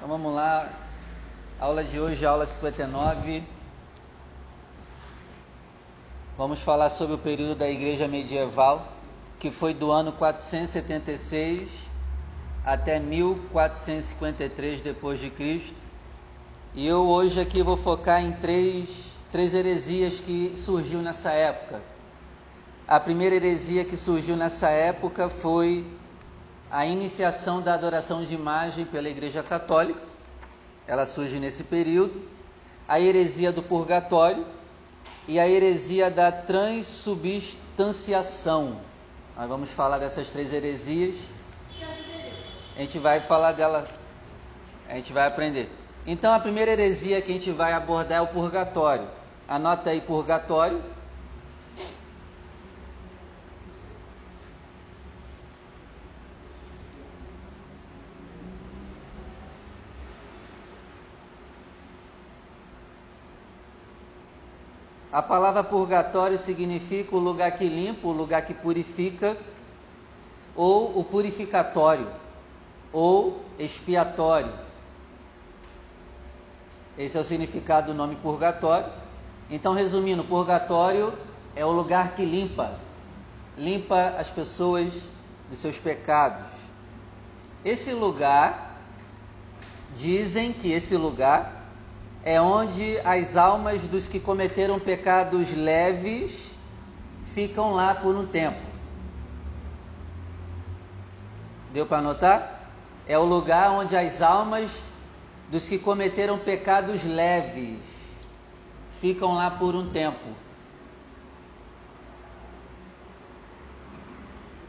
Então vamos lá. Aula de hoje, aula 59. Vamos falar sobre o período da igreja medieval, que foi do ano 476 até 1453 depois de Cristo. E eu hoje aqui vou focar em três, três heresias que surgiu nessa época. A primeira heresia que surgiu nessa época foi a iniciação da adoração de imagem pela Igreja Católica, ela surge nesse período, a heresia do purgatório e a heresia da transubstanciação. Nós vamos falar dessas três heresias. A gente vai falar dela, a gente vai aprender. Então, a primeira heresia que a gente vai abordar é o purgatório. Anota aí purgatório. A palavra purgatório significa o lugar que limpa, o lugar que purifica, ou o purificatório, ou expiatório. Esse é o significado do nome purgatório. Então, resumindo, purgatório é o lugar que limpa, limpa as pessoas dos seus pecados. Esse lugar, dizem que esse lugar é onde as almas dos que cometeram pecados leves ficam lá por um tempo. Deu para anotar? É o lugar onde as almas dos que cometeram pecados leves ficam lá por um tempo.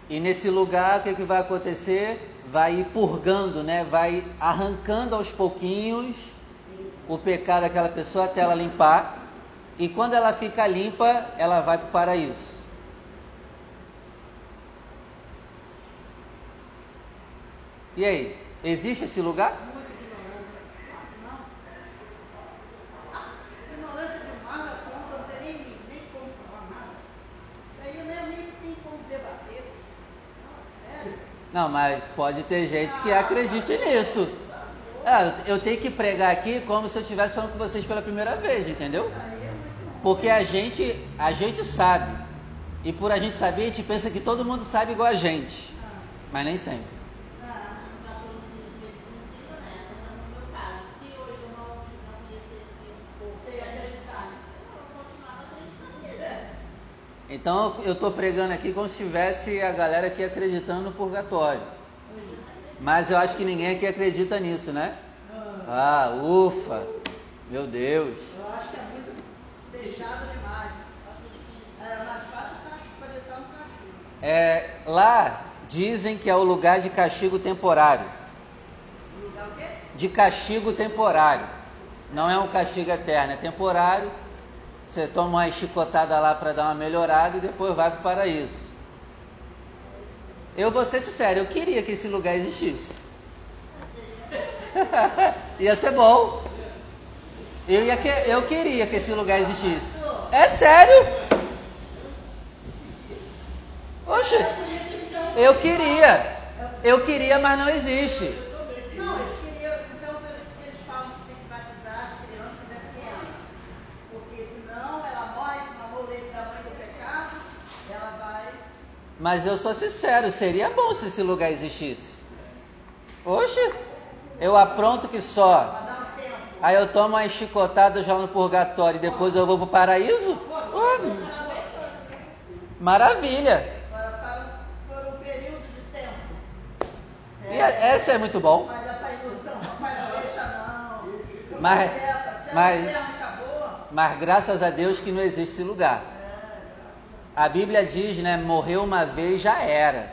E nesse lugar, o que, que vai acontecer? Vai purgando, né? vai arrancando aos pouquinhos o pecado daquela pessoa até ela limpar. E quando ela fica limpa, ela vai para o paraíso. E aí, existe esse lugar? Não, mas pode ter gente que acredite nisso. Ah, eu tenho que pregar aqui como se eu estivesse falando com vocês pela primeira vez, entendeu? Porque a gente, a gente sabe. E por a gente saber, a gente pensa que todo mundo sabe igual a gente. Mas nem sempre. Então eu estou pregando aqui como se tivesse a galera aqui acreditando no purgatório. Mas eu acho que ninguém aqui acredita nisso, né? Ah, ufa! Meu Deus! Eu acho que é muito fechado demais. É mais fácil castigo. É, lá dizem que é o lugar de castigo temporário. Lugar o quê? De castigo temporário. Não é um castigo eterno, é temporário. Você toma uma chicotada lá para dar uma melhorada e depois vai para o paraíso. Eu vou ser sincero, eu queria que esse lugar existisse. ia ser bom. Eu, ia que, eu queria que esse lugar existisse. É sério? Oxe, eu queria. Eu queria, mas não existe. Não, eles queriam, então por isso que eles falam que tem que batizar as crianças quando é pequena. Porque senão ela morre com uma roleta da mãe do pecado, ela vai. Mas eu sou sincero, seria bom se esse lugar existisse. Oxe, eu apronto que só. Aí eu tomo uma chicotada já no purgatório e depois eu vou pro paraíso? Oh, maravilha! É- essa é muito bom. Mas. Mas- Mas graças a Deus que não existe esse lugar. A Bíblia diz, né? Morreu uma vez, já era.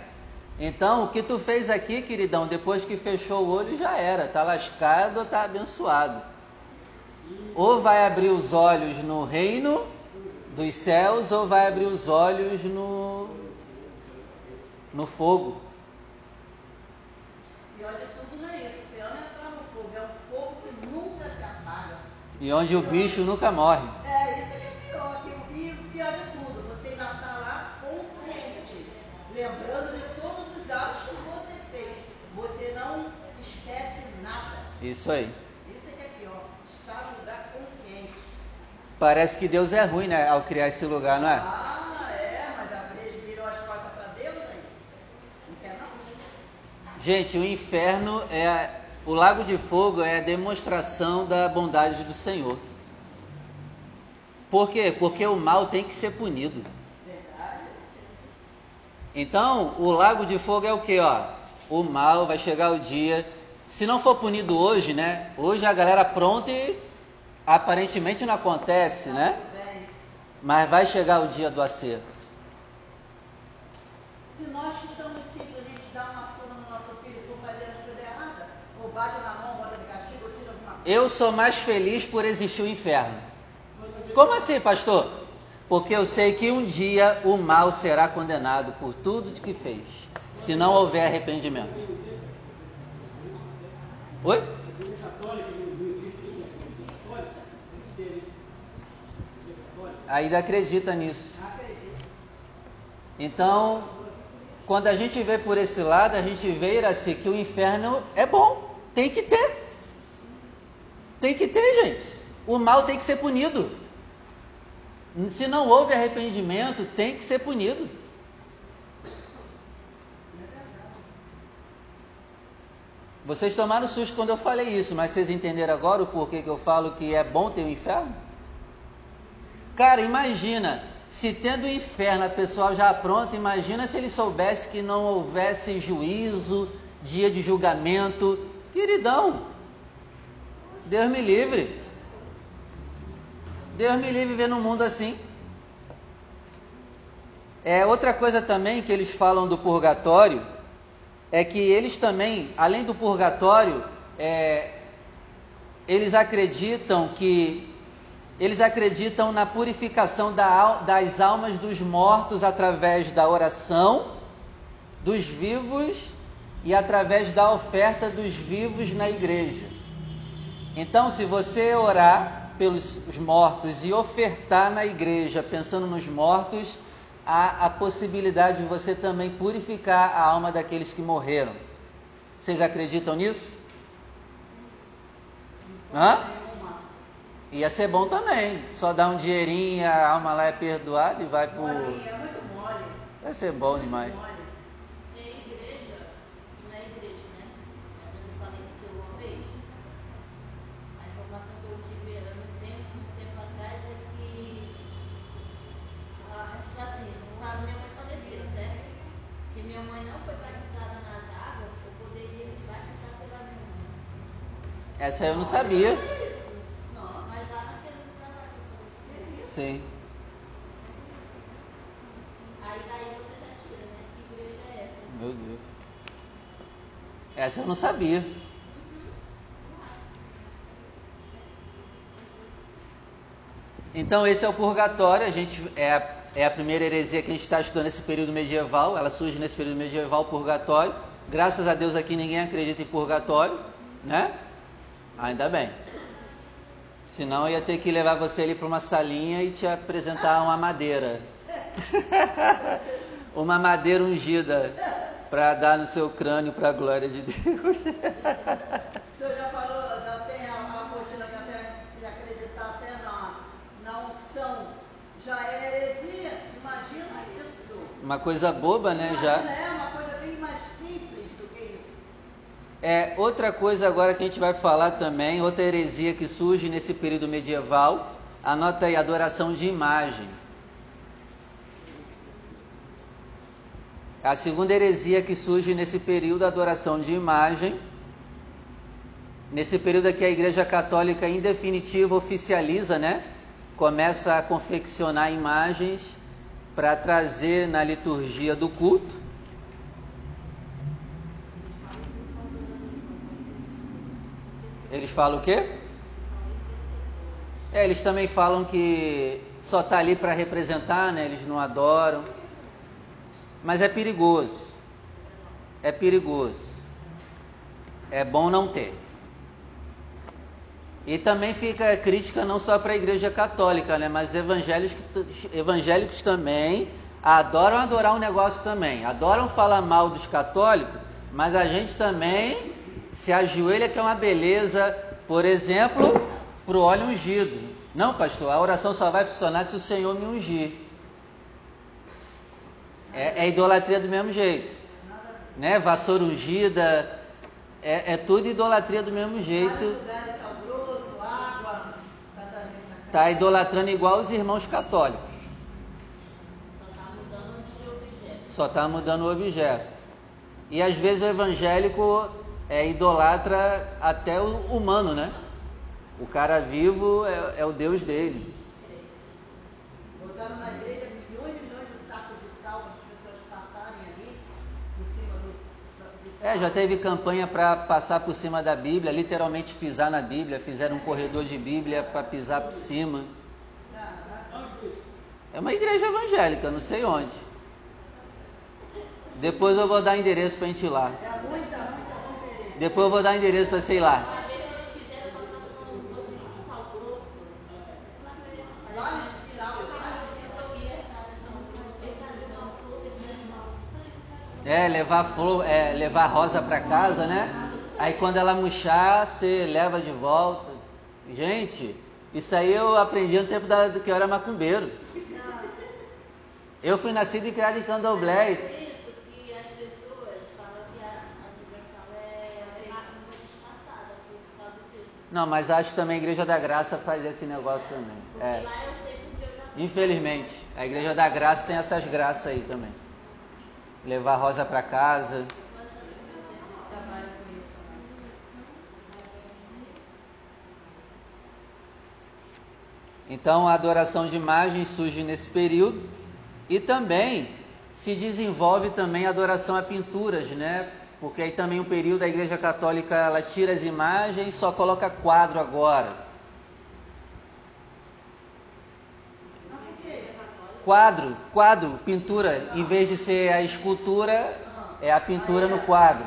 Então, o que tu fez aqui, queridão, depois que fechou o olho, já era. Tá lascado ou tá abençoado. Ou vai abrir os olhos no reino dos céus, ou vai abrir os olhos no, no fogo. pior de tudo não é isso. O pior não é entrar no fogo, é um fogo que nunca se apaga. E onde o bicho nunca morre. É pior. que- E o pior de tudo, você ainda está lá consciente, lembrando de todos os atos que você fez. Você não esquece nada. Isso aí. Isso é que é pior. Estar no lugar consciente. Parece que Deus é ruim, né? Ao criar esse lugar, não é? Ah, é, mas a igreja virou as costas para Deus aí. Não quer não? Gente, o inferno é. O lago de fogo é a demonstração da bondade do Senhor. Por quê? Porque o mal tem que ser punido. Então, o lago de fogo é o que, ó? O mal vai chegar o dia. Se não for punido hoje, né? Hoje a galera pronta e aparentemente não acontece, né? Mas vai chegar o dia do acerto. Se nós que somos simples, a gente dá uma surra no nosso filho por fazer as coisas erradas, ou bate na mão, bota de castigo, ou tira alguma coisa. Eu sou mais feliz por existir o inferno. Como assim, pastor? Porque eu sei que um dia o mal será condenado por tudo de que fez, se não houver arrependimento. Oi? Ainda acredita nisso. Então, quando a gente vê por esse lado, a gente vê assim que o inferno é bom, tem que ter. Tem que ter, gente. O mal tem que ser punido. Se não houve arrependimento, tem que ser punido. Vocês tomaram susto quando eu falei isso, mas vocês entenderam agora o porquê que eu falo que é bom ter o inferno? Cara, imagina, se tendo o inferno a pessoa já pronta, imagina se ele soubesse que não houvesse juízo, dia de julgamento. Queridão, Deus me livre. Deus me livre ver num mundo assim. É outra coisa também que eles falam do purgatório é que eles também, além do purgatório, é, eles acreditam que eles acreditam na purificação da das almas dos mortos através da oração dos vivos e através da oferta dos vivos na igreja. Então, se você orar pelos os mortos e ofertar na igreja pensando nos mortos, há a possibilidade de você também purificar a alma daqueles que morreram. Vocês acreditam nisso? Hã? Ia ser bom também. Só dar um dinheirinho, a alma lá é perdoada e vai. Molinha, é. Vai ser bom demais. Mole. Tem igreja, não é igreja, né? Mas eu falei com o seu uma vez. A informação que eu tive há um tempo, um tempo atrás é que ah, antes assim, no caso minha mãe faleceu, certo? Se minha mãe não foi batizada nas águas, eu poderia me batizar pela minha mãe. Essa eu não sabia. Nossa, Mas lá naquele lugar? Sim. Aí daí você já tira, né? Que igreja é essa? Meu Deus. Essa eu não sabia. Então esse é o purgatório, a gente é, é a primeira heresia que a gente está estudando nesse período medieval, ela surge nesse período medieval, purgatório. Graças a Deus aqui ninguém acredita em purgatório, né? Ainda bem. Senão eu ia ter que levar você ali para uma salinha e te apresentar uma madeira. uma madeira ungida para dar no seu crânio para a glória de Deus. O senhor já falou, já tem a, a apostila que até de acreditar até na, na unção. Já é heresia? Imagina isso. Uma coisa boba, né, já. É uma coisa bem mais simples do que isso. É outra coisa agora que a gente vai falar também, outra heresia que surge nesse período medieval, anota aí, adoração de imagem. A segunda heresia que surge nesse período, a adoração de imagem. Nesse período aqui a Igreja Católica em definitivo oficializa, né? Começa a confeccionar imagens para trazer na liturgia do culto. Eles falam o quê? É, eles também falam que só está ali para representar, né? Eles não adoram. Mas é perigoso. É perigoso. É bom não ter. E também fica a crítica não só para a Igreja Católica, né? Mas evangélicos, evangélicos também adoram adorar um negócio também. Adoram falar mal dos católicos, mas a gente também se ajoelha que é uma beleza, por exemplo, para o óleo ungido. Não, pastor, a oração só vai funcionar se o Senhor me ungir. É, é idolatria do mesmo jeito. Né? Vassoura ungida, é, é tudo idolatria do mesmo jeito. Está idolatrando igual os irmãos católicos. Só está mudando o objeto. E às vezes o evangélico é idolatra até o humano, né? O cara vivo é, é o Deus dele. Botaram na igreja milhões e milhões de sacos de sal para as pessoas passarem ali por cima do É, já teve campanha para passar por cima da Bíblia, literalmente pisar na Bíblia, fizeram um corredor de Bíblia para pisar por cima. É uma igreja evangélica, não sei onde. Depois eu vou dar endereço para a gente ir lá. Depois eu vou dar endereço para ir lá. É, levar flor, é, levar rosa para casa, né? Aí quando ela murchar, você leva de volta. Gente, isso aí eu aprendi no tempo da, do que eu era macumbeiro. Eu fui nascido e criado em candomblé. Isso que as pessoas falam que a, a universal macumba disfarçada por causa disso. Não, mas acho que também a Igreja da Graça faz esse negócio também. É. Infelizmente, a Igreja da Graça tem essas graças aí também. Levar rosa para casa. Então a adoração de imagens surge nesse período e também se desenvolve também a adoração a pinturas, né? Porque aí também um período a Igreja Católica ela tira as imagens, só coloca quadro agora. Quadro, quadro, pintura, em vez de ser a escultura, é a pintura no quadro.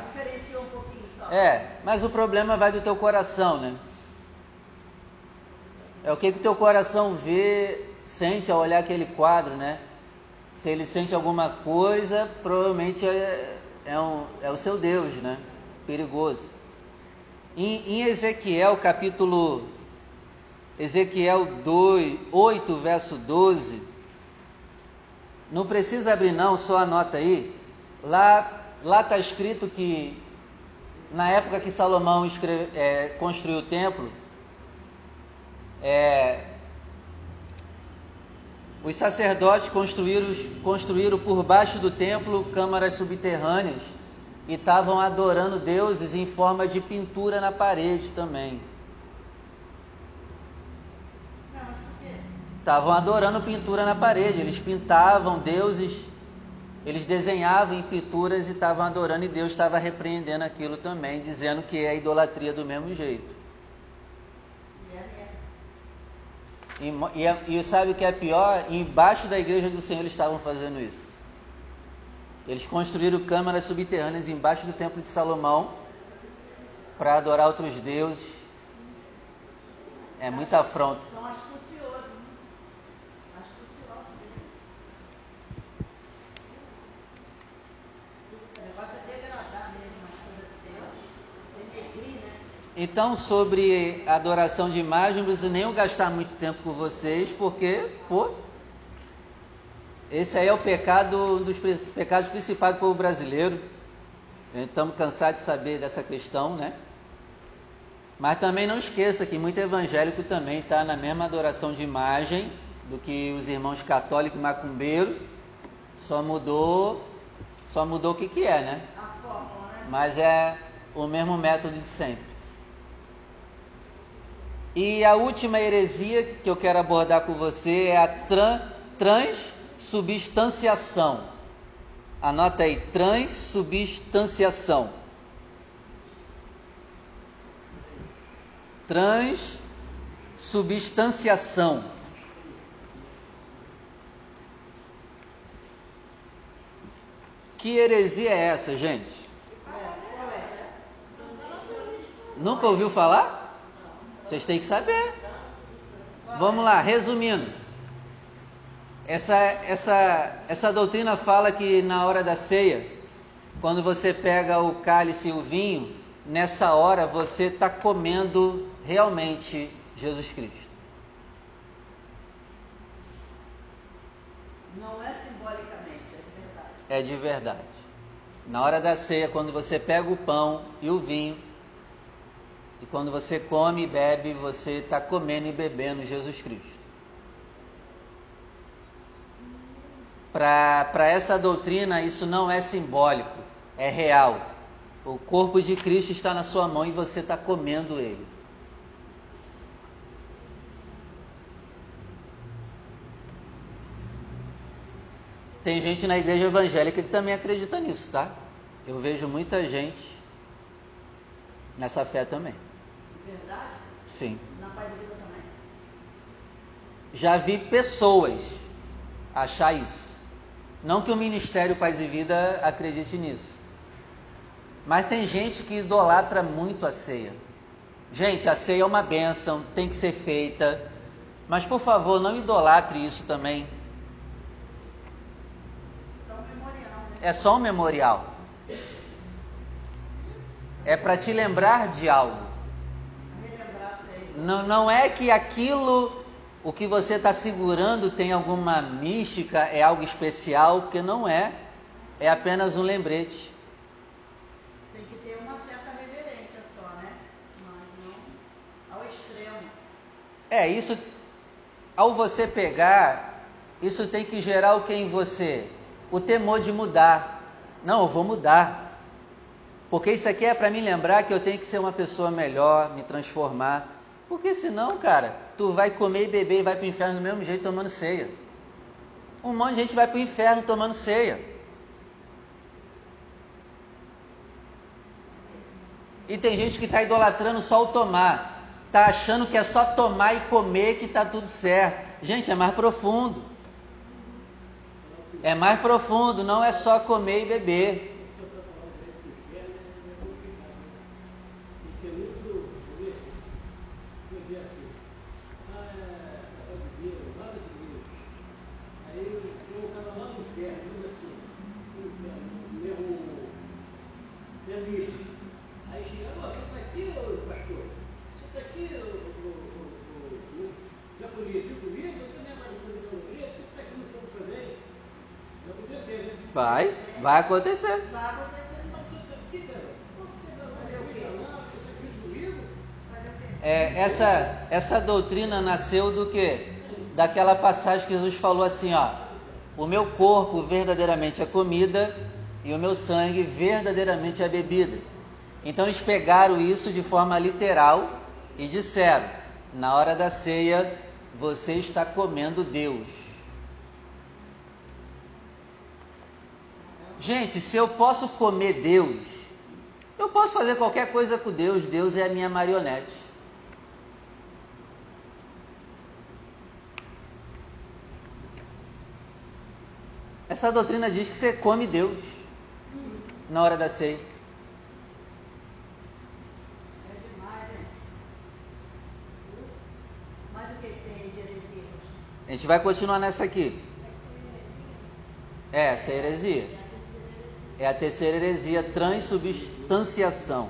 É, mas o problema vai do teu coração, né? É o que que teu coração vê, sente ao olhar aquele quadro, né? Se ele sente alguma coisa, provavelmente é, é, um, é o seu Deus, né? Perigoso. Em, em Ezequiel, capítulo Ezequiel 2, 8, verso 12, não precisa abrir não, só anota aí. Lá lá está escrito que na época que Salomão escreve, é, construiu o templo, é, os sacerdotes construíram, construíram por baixo do templo câmaras subterrâneas e estavam adorando deuses em forma de pintura na parede também. Não, mas por quê? Estavam adorando pintura na parede, eles pintavam deuses, eles desenhavam em pinturas e estavam adorando, e Deus estava repreendendo aquilo também, dizendo que é idolatria do mesmo jeito. E. E, e sabe o que é pior? Embaixo da igreja do Senhor eles estavam fazendo isso. Eles construíram câmaras subterrâneas embaixo do templo de Salomão para adorar outros deuses. É muita afronta. São astuciosos, né? Astuciosos. né? O negócio é degradar mesmo as coisas de Deus. Denegrir, né? Então, sobre adoração de imagem, não preciso nem gastar muito tempo com vocês, porque, pô, esse aí é o pecado, um dos pecados principais do povo brasileiro. Estamos cansados de saber dessa questão, né? Mas também não esqueça que muito evangélico também está na mesma adoração de imagem do que os irmãos católicos e macumbeiro, só mudou, só mudou o que, que é, né? A fórmula, né? mas é o mesmo método de sempre. E a última heresia que eu quero abordar com você é a tran, transubstanciação. Anota aí, transubstanciação. Transubstanciação. Que heresia é essa, gente? Nunca ouviu falar? Vocês têm que saber. Vamos lá, resumindo. Essa, essa, essa doutrina fala que na hora da ceia, quando você pega o cálice e o vinho, nessa hora você está comendo realmente Jesus Cristo. Não é simbolicamente, é de verdade. É de verdade. Na hora da ceia, quando você pega o pão e o vinho, e quando você come e bebe, você está comendo e bebendo Jesus Cristo. Para essa doutrina, isso não é simbólico, é real. O corpo de Cristo está na sua mão e você está comendo ele. Tem gente na igreja evangélica que também acredita nisso, tá? Eu vejo muita gente nessa fé também. Sim. Na paz de também. Já vi pessoas achar isso. Não que o Ministério Paz e Vida acredite nisso. Mas tem gente que idolatra muito a ceia. Gente, a ceia é uma bênção, tem que ser feita. Mas por favor, não idolatre isso também. Né? É só um memorial. É para te lembrar de algo. Não, não é que aquilo, o que você está segurando, tem alguma mística, é algo especial, porque não é. É apenas um lembrete. Tem que ter uma certa reverência só, né? Mas não ao extremo. É, isso, ao você pegar, isso tem que gerar o que em você? O temor de mudar. Não, eu vou mudar. Porque isso aqui é para me lembrar que eu tenho que ser uma pessoa melhor, me transformar. Porque senão, cara, tu vai comer e beber e vai para o inferno do mesmo jeito tomando ceia. Um monte de gente vai para o inferno tomando ceia. E tem gente que está idolatrando só o tomar. Está achando que é só tomar e comer que está tudo certo. Gente, é mais profundo. É mais profundo, não é só comer e beber. Aí chegava, você está aqui, ô pastor? Você está aqui, ô, ô, ô, ô, ô, japonês, viu comigo? Você não é mais do coração do grego? Por que você está aqui no fogo também? Vai acontecer, né? Vai, vai acontecer. Vai? É, essa, essa doutrina nasceu do que? Daquela passagem que Jesus falou assim, ó. O meu corpo verdadeiramente é comida e o meu sangue verdadeiramente é bebida. Então eles pegaram isso de forma literal e disseram: na hora da ceia você está comendo Deus. Gente, se eu posso comer Deus, eu posso fazer qualquer coisa com Deus, Deus é a minha marionete. Essa doutrina diz que você come Deus na hora da ceia. É demais, hein? Mas o que que tem aí de heresia? A gente vai continuar nessa aqui. É, essa é heresia. É a terceira heresia, transubstanciação.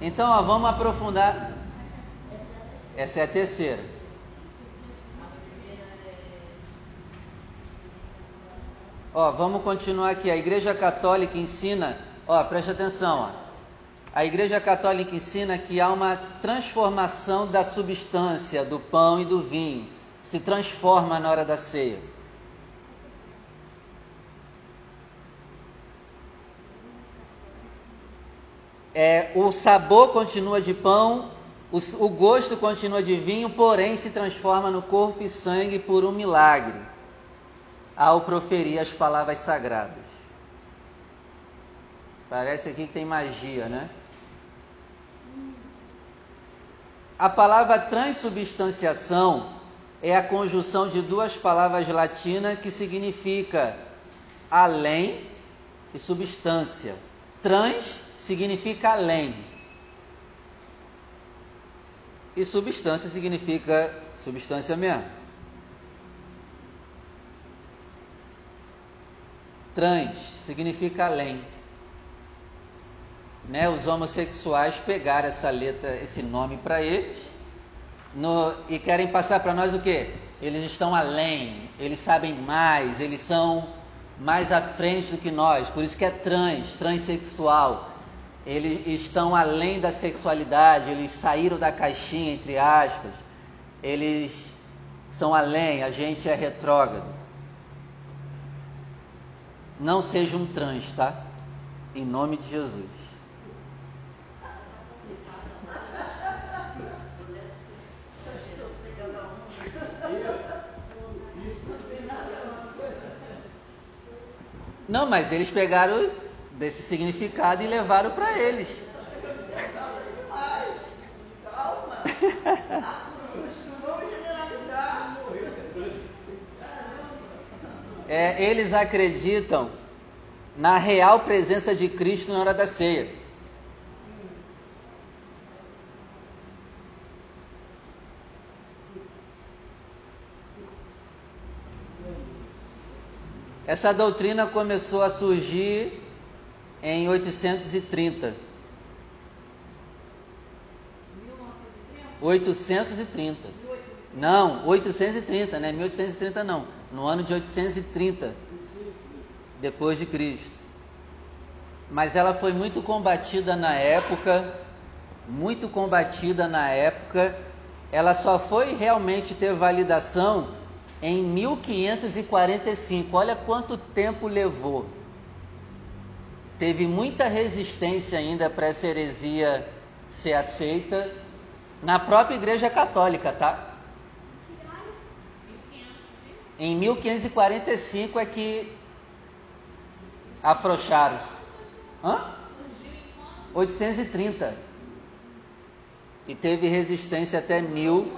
Então, ó, vamos aprofundar. Essa é a terceira. Ó, vamos continuar aqui. A Igreja Católica ensina, ó, preste atenção, ó. A Igreja Católica ensina que há uma transformação da substância do pão e do vinho, se transforma na hora da ceia. É, o sabor continua de pão, o, o gosto continua de vinho, porém se transforma no corpo e sangue por um milagre, ao proferir as palavras sagradas. Parece aqui que tem magia, né? A palavra transubstanciação é a conjunção de duas palavras latinas que significa além e substância. Trans significa além. E substância significa substância mesmo. Trans significa além. Né? Os homossexuais pegaram essa letra, esse nome para eles no, e querem passar para nós o que? Eles estão além, eles sabem mais, eles são mais à frente do que nós, por isso que é trans, transexual. Eles estão além da sexualidade, eles saíram da caixinha, entre aspas. Eles são além, a gente é retrógrado. Não seja um trans, tá? Em nome de Jesus. Não, mas eles pegaram desse significado e levaram para eles. Calma. É, eles acreditam na real presença de Cristo na hora da ceia. Essa doutrina começou a surgir em 830. 830. Não, 830, né? 1830 não. No ano de 830 depois de Cristo. Mas ela foi muito combatida na época, muito combatida na época. Ela só foi realmente ter validação em 1545. Olha quanto tempo levou. Teve muita resistência ainda para essa heresia ser aceita na própria Igreja Católica, tá? Em 1545 é que afrouxaram. Hã? 830. E teve resistência até mil.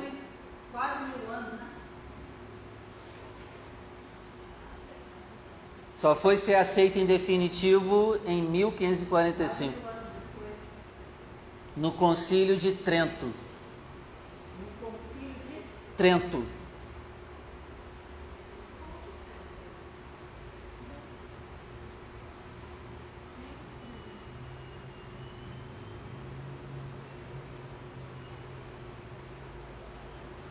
Quase mil anos, né? Só foi ser aceito em definitivo em 1545, Quatro anos depois. no Concílio de Trento. No concílio de Trento.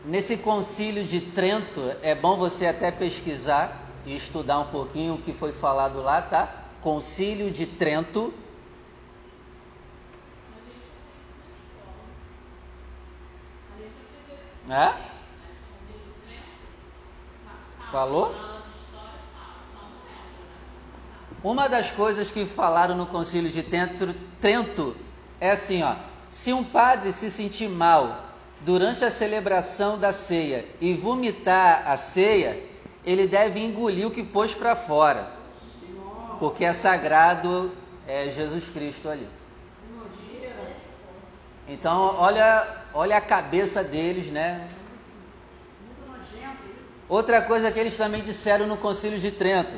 Nesse concílio de Trento, é bom você até pesquisar e estudar um pouquinho o que foi falado lá, tá? Concílio de Trento. É? Falou? Uma das coisas que falaram no concílio de Trento, Trento é assim, ó, se um padre se sentir mal durante a celebração da ceia e vomitar a ceia, ele deve engolir o que pôs para fora, porque é sagrado é Jesus Cristo ali. Então, olha, olha a cabeça deles, né? Outra coisa que eles também disseram no Concílio de Trento: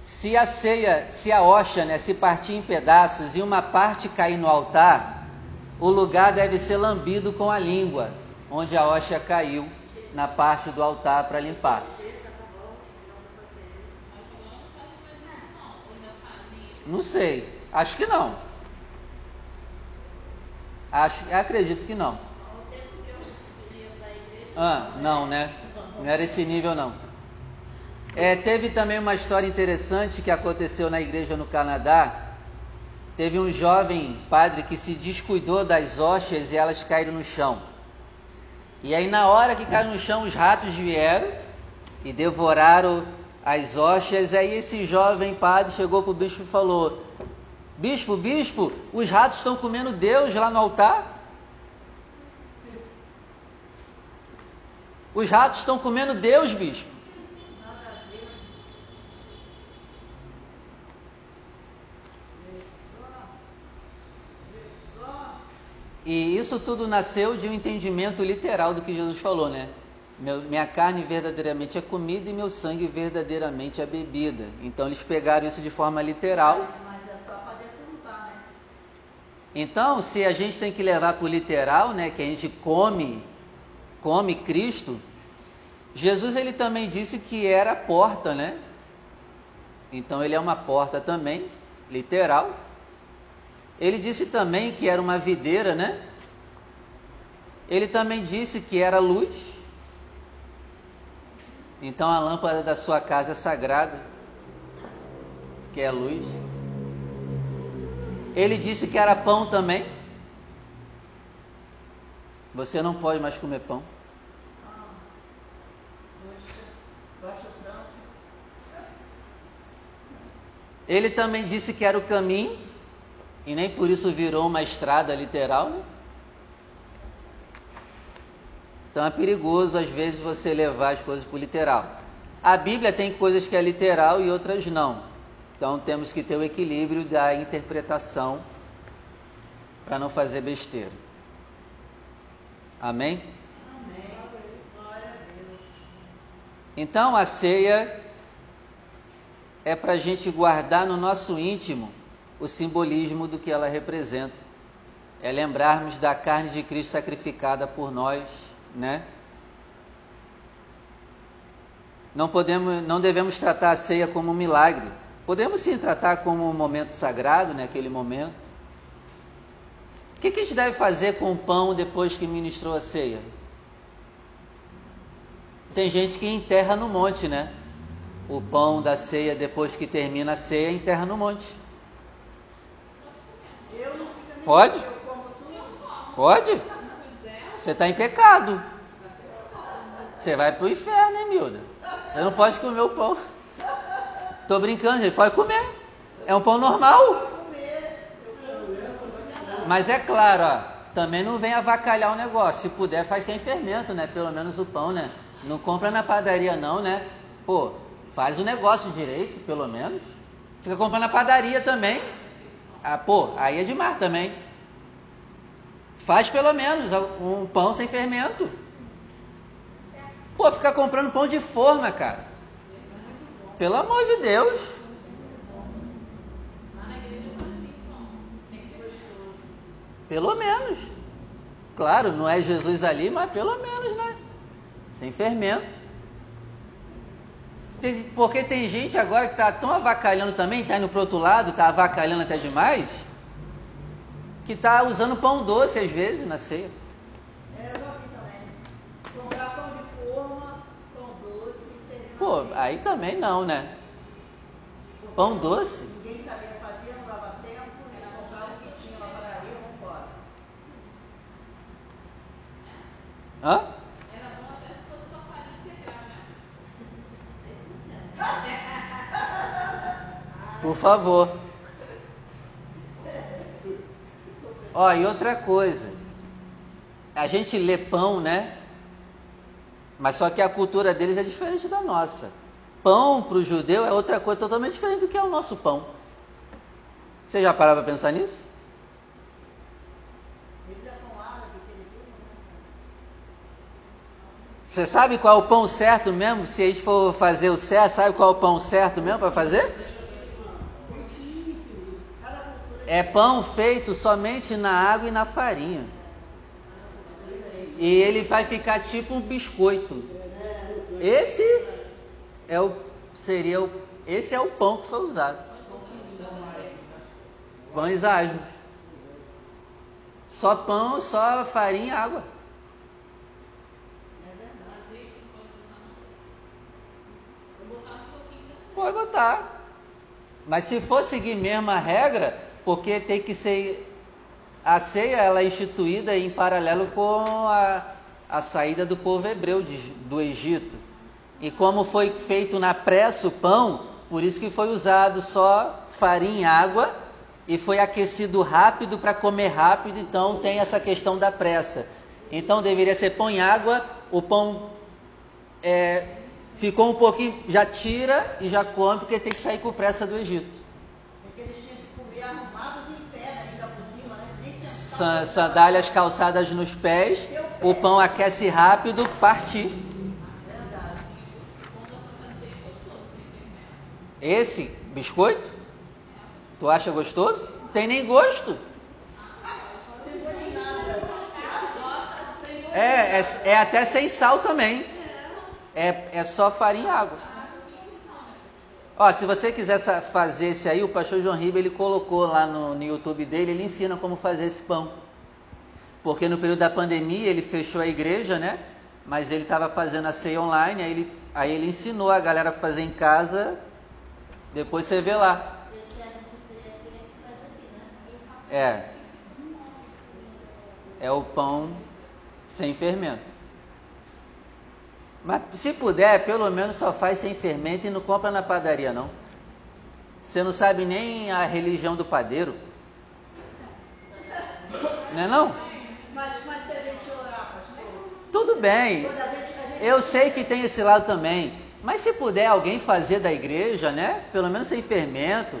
se a ceia, se a hoxa, né, se partir em pedaços e uma parte cair no altar, o lugar deve ser lambido com a língua, onde a hoxa caiu na parte do altar para limpar. Não sei, acho que não. Acho, acredito que não. Ah, não, né? Não era esse nível, não. É, teve também uma história interessante que aconteceu na igreja no Canadá. Teve um jovem padre que se descuidou das hostias e elas caíram no chão. E aí, na hora que caiu no chão, os ratos vieram e devoraram as hostias. Aí, esse jovem padre chegou para o bispo e falou: Bispo, bispo, os ratos estão comendo Deus lá no altar. Os ratos estão comendo Deus, bispo. E isso tudo nasceu de um entendimento literal do que Jesus falou, né? Meu- minha carne verdadeiramente é comida e meu sangue verdadeiramente é bebida. Então eles pegaram isso de forma literal. Mas é só para deturpar, né? Então, se a gente tem que levar para o literal, né, que a gente come, come Cristo, Jesus ele também disse que era a porta, né? Então ele é uma porta também, literal. Ele disse também que era uma videira, né? Ele também disse que era luz. Então a lâmpada da sua casa é sagrada, que é a luz. Ele disse que era pão também. Você não pode mais comer pão. Ele também disse que era o caminho, e nem por isso virou uma estrada literal. Né? Então é perigoso às vezes você levar as coisas para o literal. A Bíblia tem coisas que é literal e outras não. Então temos que ter o equilíbrio da interpretação para não fazer besteira. Amém? Amém. Então a ceia é para a gente guardar no nosso íntimo o simbolismo do que ela representa. É lembrarmos da carne de Cristo sacrificada por nós né? Não podemos, não devemos tratar a ceia como um milagre. Podemos sim tratar como um momento sagrado, né, aquele momento. O que, que a gente deve fazer com o pão depois que ministrou a ceia? Tem gente que enterra no monte, né? O pão da ceia depois que termina a ceia enterra no monte. Pode? Pode? Você está em pecado. Você vai para o inferno, hein, Milda? Você não pode comer o pão. Tô brincando, gente. Pode comer. É um pão normal. Mas é claro, ó, também não vem avacalhar o negócio. Se puder, faz sem fermento, né? Pelo menos o pão, né? Não compra na padaria, não, né? Pô, faz o negócio direito, pelo menos. Fica comprando na padaria também. Ah, pô, aí é demais também. Faz pelo menos um pão sem fermento. Pô, ficar comprando pão de forma, cara. Pelo amor de Deus. Pelo menos. Claro, não é Jesus ali, mas pelo menos, né? Sem fermento. Porque tem gente agora que está tão avacalhando também, está indo para outro lado, está avacalhando até demais, que está usando pão doce às vezes na ceia. É, eu já vi também. Comprar pão de forma, pão doce, na Pô, aí também não, né? Porque Pão doce? Ninguém sabia fazer, não dava tempo, e comprava o que tinha na padaria, vamos embora. Hã? Era bom até se fosse a farinha integral, né? Por favor. Ó, e outra coisa. A gente lê pão, né? Mas só que a cultura deles é diferente da nossa. Pão para o judeu é outra coisa totalmente diferente do que é o nosso pão. Você já parou para pensar nisso? Você sabe qual é o pão certo mesmo? Se a gente for fazer o certo, sabe qual é o pão certo mesmo para fazer? É pão feito somente na água e na farinha. E ele vai ficar tipo um biscoito. Esse é o seria o esse é o pão que foi usado. Pães asmos. Só pão, só farinha e água. Pode botar. Mas se for seguir mesmo a regra, porque tem que ser a ceia ela é instituída em paralelo com a, a saída do povo hebreu de- do Egito. E como foi feito na pressa o pão, por isso que foi usado só farinha e água e foi aquecido rápido para comer rápido, então tem essa questão da pressa. Então deveria ser pão e água, o pão é, ficou um pouquinho, já tira e já come, porque tem que sair com pressa do Egito. Porque eles tinham que comer arrumados em pé ainda por cima, né? Nem Sa- sentar. Sandálias calçadas nos pés, o pão aquece rápido, partir. Esse biscoito, tu acha gostoso? Tem nem gosto. É, é, é até sem sal também. É, é só farinha e água. Ó, se você quiser fazer esse aí, o pastor João Ribeiro ele colocou lá no, no YouTube dele, ele ensina como fazer esse pão. Porque no período da pandemia ele fechou a igreja, né? Mas ele estava fazendo a ceia online, aí ele, aí ele ensinou a galera a fazer em casa. Depois você vê lá. É. É o pão sem fermento. Mas se puder, pelo menos só faz sem fermento e não compra na padaria, não. Você não sabe nem a religião do padeiro. Não é não? Mas, mas se a gente orar, pastor, Tudo bem. Eu sei que tem esse lado também. Mas se puder alguém fazer da igreja, né? Pelo menos sem fermento.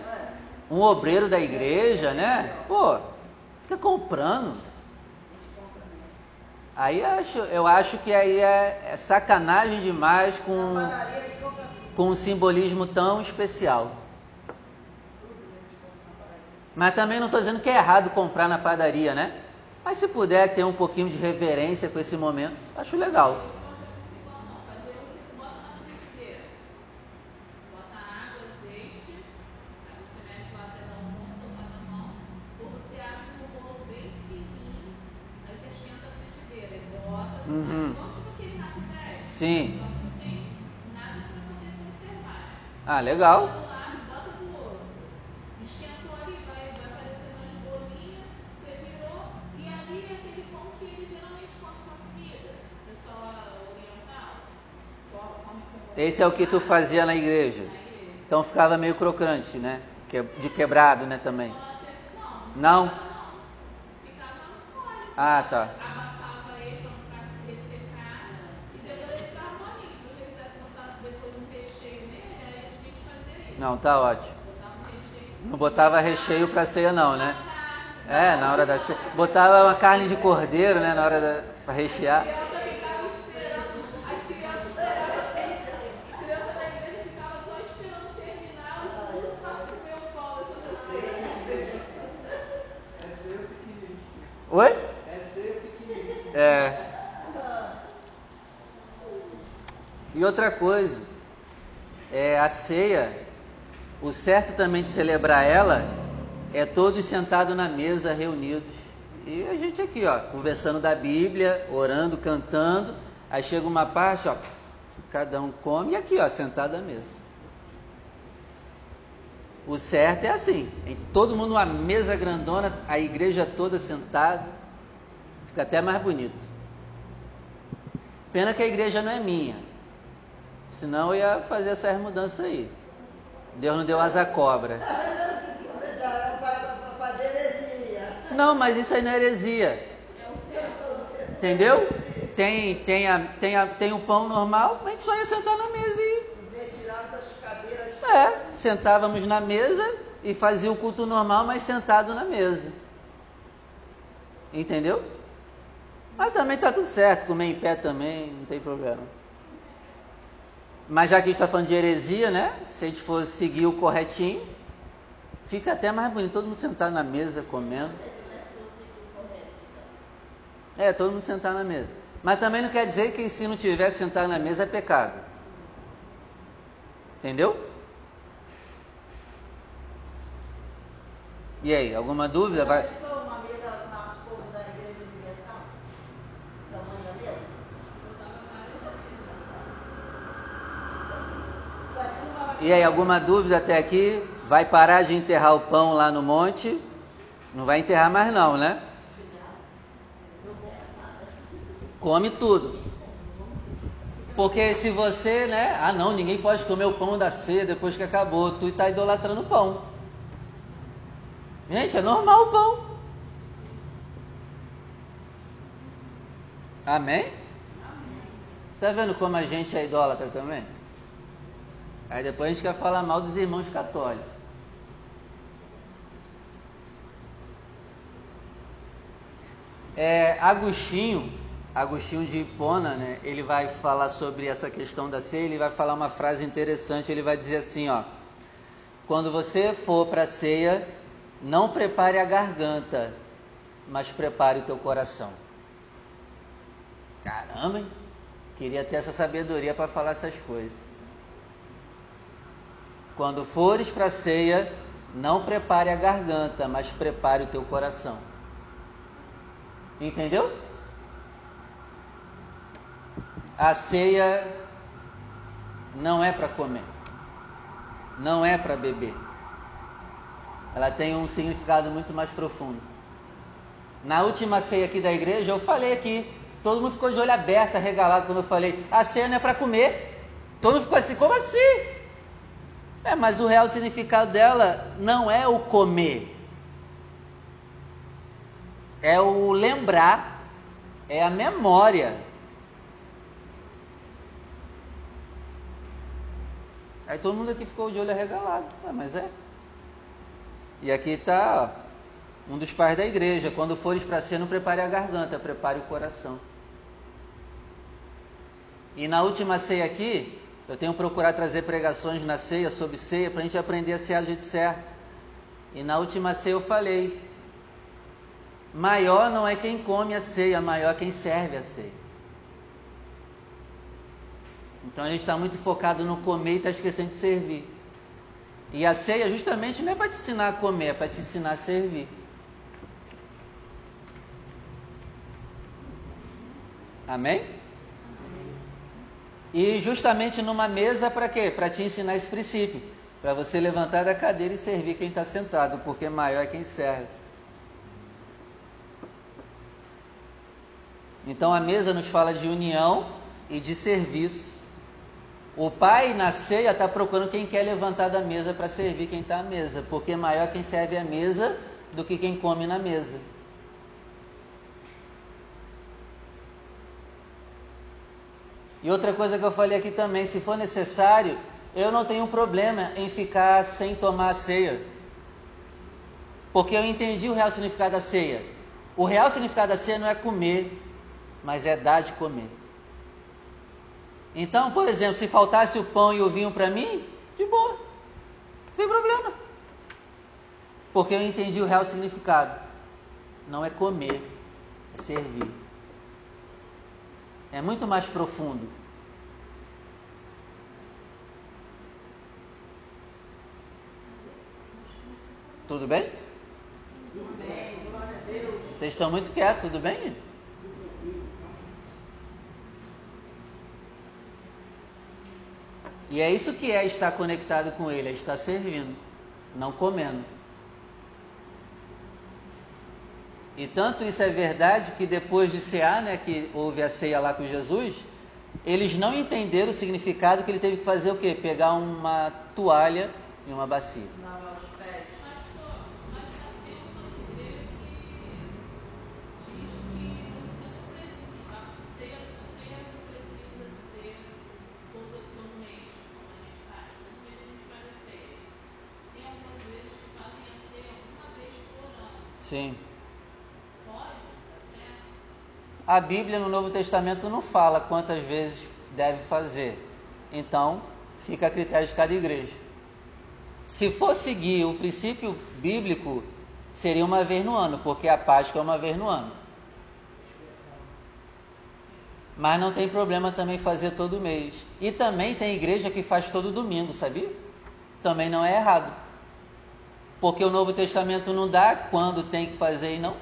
Um obreiro da igreja, né? Pô, fica comprando. Aí eu acho, eu acho que aí é, é sacanagem demais com, com um simbolismo tão especial. Mas também não estou dizendo que é errado comprar na padaria, né? Mas se puder ter um pouquinho de reverência com esse momento, acho legal. Não, fazer o que tu bota na frigideira. Bota água, azeite, aí você mexe lá até dar um ponto, soltar na mão, ou você abre um bolo bem fininho, aí você esquenta a frigideira e bota, Uhum. igual tipo aquele rapidez. Sim. Só que não tem nada pra poder conservar. Ah, legal. Bota do lado, bota do outro. Esquentou ali, vai, vai aparecendo as bolinhas, você virou, e ali é aquele pão que eles geralmente comem com a comida. Pessoal oriental, co- come com Esse é o que tu fazia na igreja. Então ficava meio crocante, né? De quebrado, né, também. Não? Ah, tá. Abafava ele pra não ficar se ressecar e depois ele ficava molinho. Se você quisesse botar depois um recheio nele, aí a gente tinha que fazer isso. Não, tá ótimo. Não botava recheio pra ceia não, né? É, na hora da ceia. Botava uma carne de cordeiro, né, na hora da pra rechear. criança ficava esperando, as crianças esperavam, as crianças da igreja ficavam só esperando terminar, elas tudo para comer o pão dessa ceia. Oi? É ser pequenininho. É. E outra coisa, é a ceia, o certo também de celebrar ela é todos sentados na mesa, reunidos. E a gente aqui, ó, conversando da Bíblia, orando, cantando. Aí chega uma parte, ó, cada um come aqui, ó, sentado à mesa. O certo é assim, todo mundo numa mesa grandona, a igreja toda sentada, fica até mais bonito. Pena que a igreja não é minha. Senão eu ia fazer essas mudanças aí. Deus não deu asa à cobra. Não, mas isso aí não é heresia. Entendeu? Tem, tem, a, tem, a, tem o pão normal, a gente só ia sentar na mesa e. É, sentávamos na mesa e fazia o culto normal, mas sentado na mesa. Entendeu? Mas também tá tudo certo, comer em pé também, não tem problema. Mas já que está falando de heresia, né? Se a gente for seguir o corretinho, fica até mais bonito, todo mundo sentado na mesa comendo. É, todo mundo sentar na mesa. Mas também não quer dizer que se não tiver sentado na mesa é pecado. Entendeu? E aí, alguma dúvida? Vai... Pensou uma mesa na povo da Igreja Universal? Tamanho da mesa? Daqui uma E aí, alguma dúvida até aqui? Vai parar de enterrar o pão lá no monte? Não vai enterrar mais não, né? Come tudo. Porque se você, né? Ah não, ninguém pode comer o pão da ceia depois que acabou. Tu está idolatrando o pão. Gente, é normal o pão. Amém? Tá vendo como a gente é idólatra também? Aí depois a gente quer falar mal dos irmãos católicos. É, Agostinho, Agostinho de Hipona, né, ele vai falar sobre essa questão da ceia, ele vai falar uma frase interessante, ele vai dizer assim, ó, quando você for para a ceia, não prepare a garganta, mas prepare o teu coração. Caramba, hein? Queria ter essa sabedoria para falar essas coisas. Quando fores para a ceia, não prepare a garganta, mas prepare o teu coração. Entendeu? A ceia não é para comer, não é para beber. Ela tem um significado muito mais profundo. Na última ceia aqui da igreja, eu falei aqui, todo mundo ficou de olho aberto, arregalado quando eu falei: a ceia não é para comer. Todo mundo ficou assim: como assim? É, mas o real significado dela não é o comer, é o lembrar, é a memória. Aí todo mundo aqui ficou de olho arregalado. Ah, mas é. E aqui está um dos pais da igreja. Quando fores para ser, não prepare a garganta, prepare o coração. E na última ceia aqui, eu tenho procurado trazer pregações na ceia, sobre ceia, para a gente aprender a cear do jeito certo. E na última ceia eu falei: maior não é quem come a ceia, maior é quem serve a ceia. Então a gente está muito focado no comer e está esquecendo de servir. E a ceia justamente não é para te ensinar a comer, é para te ensinar a servir. Amém? E justamente numa mesa para quê? Para te ensinar esse princípio. Para você levantar da cadeira e servir quem está sentado, porque maior é quem serve. Então a mesa nos fala de união e de serviço. O pai na ceia está procurando quem quer levantar da mesa para servir quem está à mesa, porque maior quem serve à mesa do que quem come na mesa. E outra coisa que eu falei aqui também, se for necessário, eu não tenho problema em ficar sem tomar a ceia. Porque eu entendi o real significado da ceia. O real significado da ceia não é comer, mas é dar de comer. Então, por exemplo, se faltasse o pão e o vinho para mim, de boa, sem problema. Porque eu entendi o real significado. Não é comer, é servir. É muito mais profundo. Tudo bem? Tudo bem, glória a Deus. Vocês estão muito quietos, tudo bem? E é isso que é estar conectado com Ele, é estar servindo, não comendo. E tanto isso é verdade que depois de cear, né, que houve a ceia lá com Jesus, eles não entenderam o significado que ele teve que fazer o quê? Pegar uma toalha e uma bacia. Lavar os pés. Pastor, mas já tem algumas igrejas que diz que você não precisa, a ceia, a ceia não precisa ser todo, todo mês, como a gente faz. Todo mês a gente faz a ceia. Tem algumas igrejas que fazem a ceia uma vez por ano. Sim. Pode? Tá certo? A Bíblia no Novo Testamento não fala quantas vezes deve fazer. Então, fica a critério de cada igreja. Se for seguir o princípio bíblico, seria uma vez no ano, porque a Páscoa é uma vez no ano. Mas não tem problema também fazer todo mês. E também tem igreja que faz todo domingo, sabia? Também não é errado. Porque o Novo Testamento não dá quando tem que fazer e não.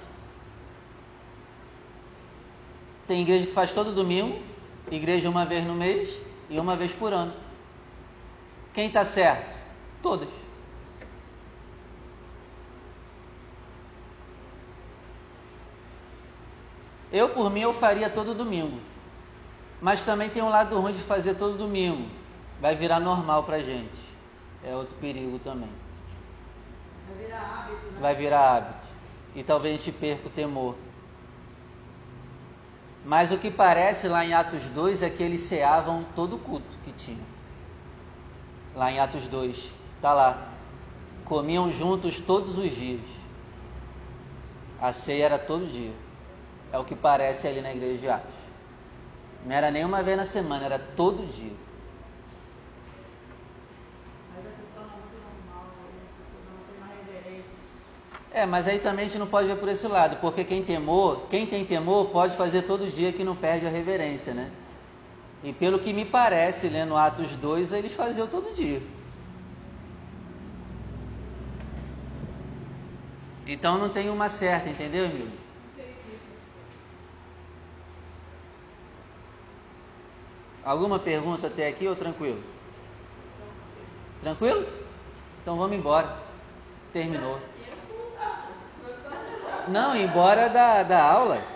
Tem igreja que faz todo domingo, igreja uma vez no mês e uma vez por ano. Quem está certo? Todas. Eu, por mim, eu faria todo domingo. Mas também tem um lado ruim de fazer todo domingo. Vai virar normal pra gente. É outro perigo também. Vai virar hábito, né? Vai virar hábito. E talvez a gente perca o temor. Mas o que parece lá em Atos 2 é que eles ceavam todo o culto que tinha. Lá em Atos 2, tá lá. Comiam juntos todos os dias. A ceia era todo dia. É o que parece ali na igreja de Atos. Não era nem uma vez na semana, era todo dia. É, mas aí também a gente não pode ver por esse lado, porque quem temor, quem tem temor pode fazer todo dia que não perde a reverência, né? E pelo que me parece, lendo Atos 2, eles faziam todo dia. Então não tem uma certa, entendeu, Emílio? Alguma pergunta até aqui ou tranquilo? Tranquilo? Então vamos embora. Terminou. Não, embora da, da aula.